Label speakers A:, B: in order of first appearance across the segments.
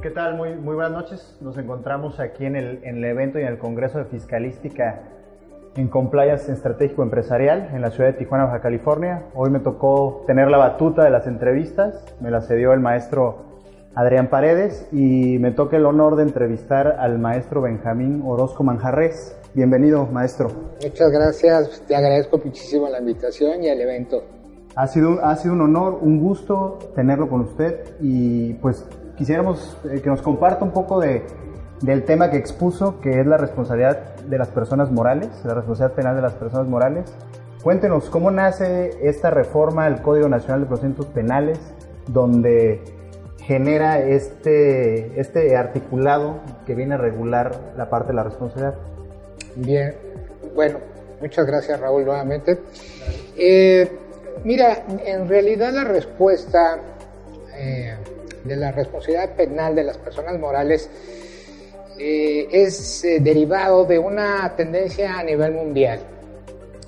A: ¿Qué tal? Muy, muy buenas noches. Nos encontramos aquí en el, en el evento y en el Congreso de Fiscalística en Compliance Estratégico Empresarial en la ciudad de Tijuana, Baja California. Hoy me tocó tener la batuta de las entrevistas, me la cedió el maestro Adrián Paredes y me toca el honor de entrevistar al maestro Benjamín Orozco Manjarres. Bienvenido, maestro.
B: Muchas gracias, te agradezco muchísimo la invitación y el evento.
A: Ha sido, ha sido un honor, un gusto tenerlo con usted y pues quisiéramos eh, que nos comparta un poco de, del tema que expuso, que es la responsabilidad de las personas morales, la responsabilidad penal de las personas morales. Cuéntenos cómo nace esta reforma al Código Nacional de Procedimientos Penales, donde genera este, este articulado que viene a regular la parte de la responsabilidad.
B: Bien, bueno, muchas gracias Raúl nuevamente. Eh, mira, en realidad la respuesta eh, de la responsabilidad penal de las personas morales eh, es eh, derivado de una tendencia a nivel mundial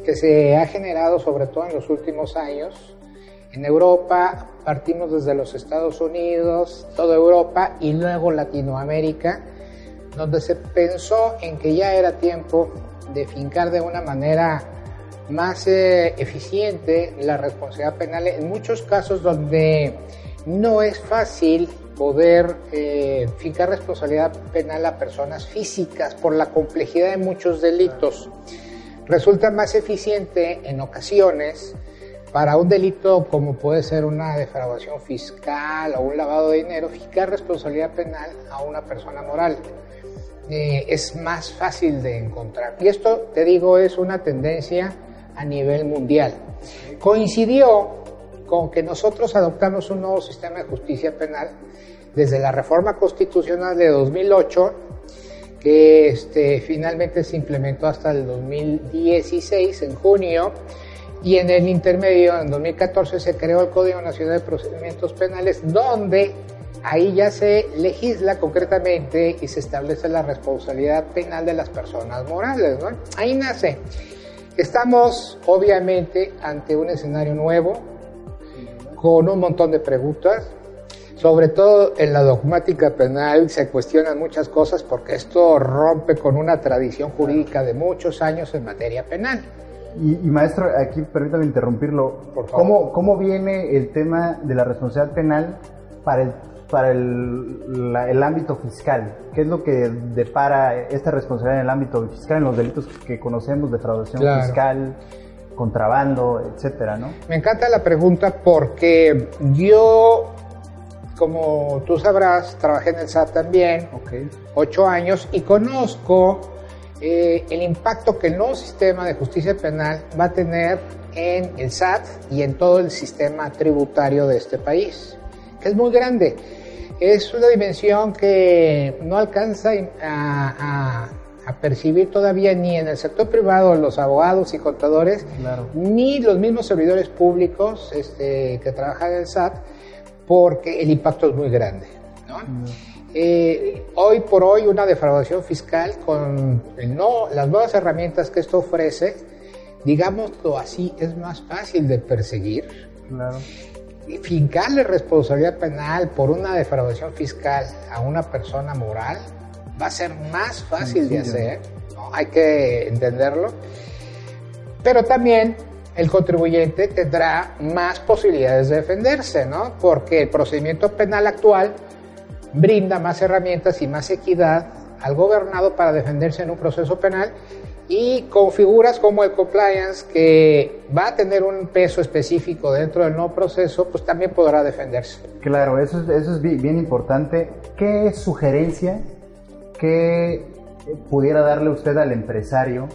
B: que se ha generado sobre todo en los últimos años. En Europa partimos desde los Estados Unidos, toda Europa y luego Latinoamérica, donde se pensó en que ya era tiempo de fincar de una manera más eh, eficiente la responsabilidad penal en muchos casos donde no es fácil poder eh, fincar responsabilidad penal a personas físicas por la complejidad de muchos delitos. Resulta más eficiente en ocasiones para un delito como puede ser una defraudación fiscal o un lavado de dinero, fincar responsabilidad penal a una persona moral. Eh, es más fácil de encontrar. Y esto, te digo, es una tendencia a nivel mundial. Coincidió con que nosotros adoptamos un nuevo sistema de justicia penal desde la reforma constitucional de 2008, que este, finalmente se implementó hasta el 2016, en junio, y en el intermedio, en 2014, se creó el Código Nacional de Procedimientos Penales, donde ahí ya se legisla concretamente y se establece la responsabilidad penal de las personas morales. Ahí nace. Estamos obviamente ante un escenario nuevo, con un montón de preguntas. Sobre todo en la dogmática penal se cuestionan muchas cosas porque esto rompe con una tradición jurídica de muchos años en materia penal.
A: Y, maestro, aquí permítame interrumpirlo. ¿Cómo, ¿Cómo viene el tema de la responsabilidad penal para el para el, el, ámbito fiscal? ¿Qué es lo que depara esta responsabilidad en el ámbito fiscal, en los delitos que conocemos, defraudación fiscal, contrabando, etcétera, ¿no?
B: Me encanta la pregunta porque yo, como tú sabrás, trabajé en el SAT también, ocho años, y conozco eh, el impacto que el nuevo sistema de justicia penal va a tener en el SAT y en todo el sistema tributario de este país, que es muy grande. Es una dimensión que no alcanza a percibir todavía ni en el sector privado los abogados y contadores, ni los mismos servidores públicos este, que trabajan en el SAT, porque el impacto es muy grande. Eh, hoy por hoy una defraudación fiscal con no, las nuevas herramientas que esto ofrece, digámoslo así, es más fácil de perseguir. Claro. Fincarle responsabilidad penal por una defraudación fiscal a una persona moral va a ser más fácil de hacer, hay que entenderlo, pero también el contribuyente tendrá más posibilidades de defenderse, ¿no? Porque el procedimiento penal actual brinda más herramientas y más equidad al gobernado para defenderse en un proceso penal y con figuras como el compliance que va a tener un peso específico dentro del nuevo proceso, pues también podrá defenderse.
A: Claro, eso es, eso es bien importante. ¿Qué sugerencia ¿qué pudiera darle usted al empresario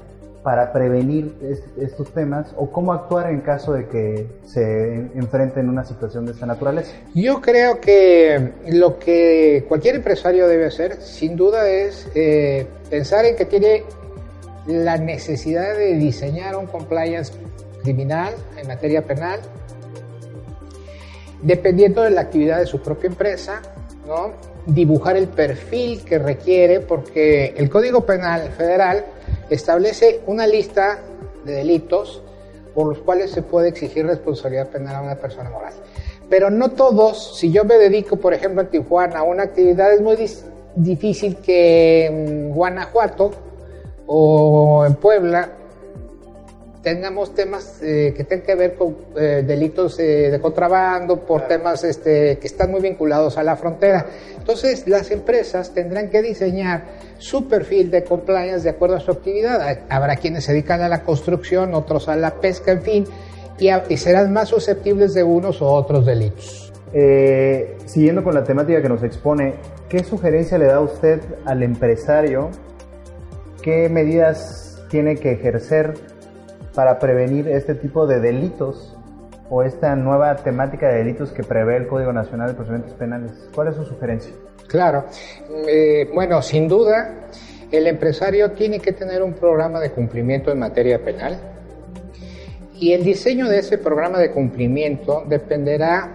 A: para prevenir estos temas o cómo actuar en caso de que se enfrente en una situación de esta naturaleza?
B: Yo creo que lo que cualquier empresario debe hacer, sin duda, es eh, pensar en que tiene la necesidad de diseñar un compliance criminal en materia penal, dependiendo de la actividad de su propia empresa, ¿no? dibujar el perfil que requiere porque el Código Penal Federal establece una lista de delitos por los cuales se puede exigir responsabilidad penal a una persona moral. Pero no todos, si yo me dedico, por ejemplo, en Tijuana a una actividad, es muy difícil que en Guanajuato o en Puebla tengamos temas eh, que tengan que ver con eh, delitos eh, de contrabando, por temas este, que están muy vinculados a la frontera. Entonces, las empresas tendrán que diseñar su perfil de compliance de acuerdo a su actividad. Habrá quienes se dedican a la construcción, otros a la pesca, en fin, y, y serán más susceptibles de unos u otros delitos.
A: siguiendo con la temática que nos expone, ¿qué sugerencia le da usted al empresario? ¿Qué medidas tiene que ejercer para prevenir este tipo de delitos o esta nueva temática de delitos que prevé el Código Nacional de Procedimientos Penales? ¿Cuál es su sugerencia?
B: Claro, eh, bueno, sin duda, el empresario tiene que tener un programa de cumplimiento en materia penal y el diseño de ese programa de cumplimiento dependerá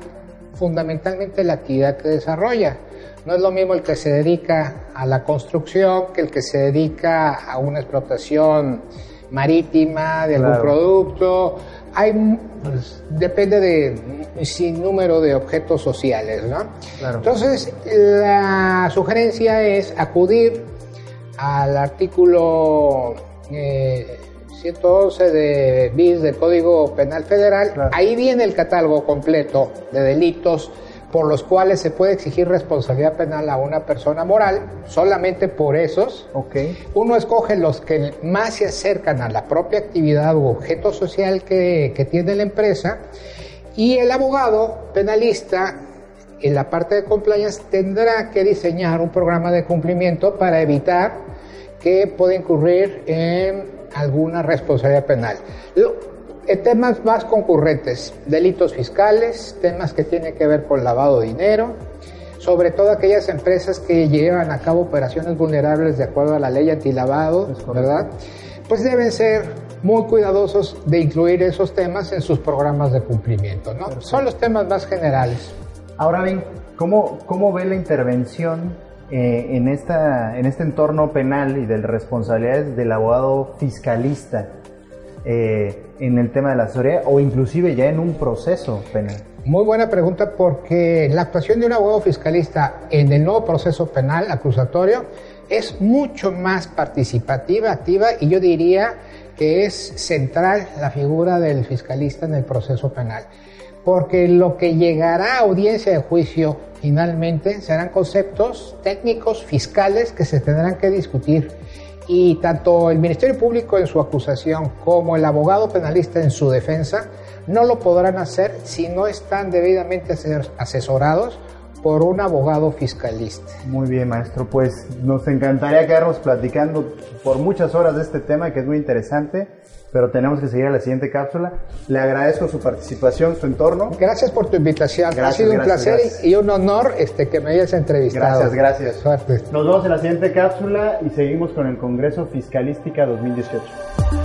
B: fundamentalmente de la actividad que desarrolla. No es lo mismo el que se dedica a la construcción que el que se dedica a una explotación marítima, de algún producto. Hay, pues, depende de sin número de objetos sociales, ¿no? Entonces, la sugerencia es acudir al artículo 111 eh, de BIS del Código Penal Federal. Ahí viene el catálogo completo de delitos por los cuales se puede exigir responsabilidad penal a una persona moral, solamente por esos.
A: Okay.
B: Uno escoge los que más se acercan a la propia actividad u objeto social que, que tiene la empresa y el abogado penalista en la parte de compliance tendrá que diseñar un programa de cumplimiento para evitar que pueda incurrir en alguna responsabilidad penal temas más concurrentes, delitos fiscales, temas que tienen que ver con lavado de dinero, sobre todo aquellas empresas que llevan a cabo operaciones vulnerables de acuerdo a la ley antilavado, ¿verdad? Pues deben ser muy cuidadosos de incluir esos temas en sus programas de cumplimiento, ¿no? Son los temas más generales.
A: Ahora bien, ¿cómo, cómo ve la intervención eh, en, esta, en este entorno penal y de responsabilidades del abogado fiscalista? Eh, en el tema de la asesoría o inclusive ya en un proceso penal?
B: Muy buena pregunta porque la actuación de un abogado fiscalista en el nuevo proceso penal acusatorio es mucho más participativa, activa y yo diría que es central la figura del fiscalista en el proceso penal. Porque lo que llegará a audiencia de juicio finalmente serán conceptos técnicos fiscales que se tendrán que discutir y tanto el Ministerio Público en su acusación como el abogado penalista en su defensa no lo podrán hacer si no están debidamente asesorados por un abogado fiscalista.
A: Muy bien, maestro. Pues nos encantaría quedarnos platicando por muchas horas de este tema que es muy interesante, pero tenemos que seguir a la siguiente cápsula. Le agradezco su participación, su entorno.
B: Gracias por tu invitación. ha sido un placer y un honor este, que me hayas entrevistado.
A: Gracias, gracias. Suerte. Nos vemos en la siguiente cápsula y seguimos con el Congreso Fiscalística 2018.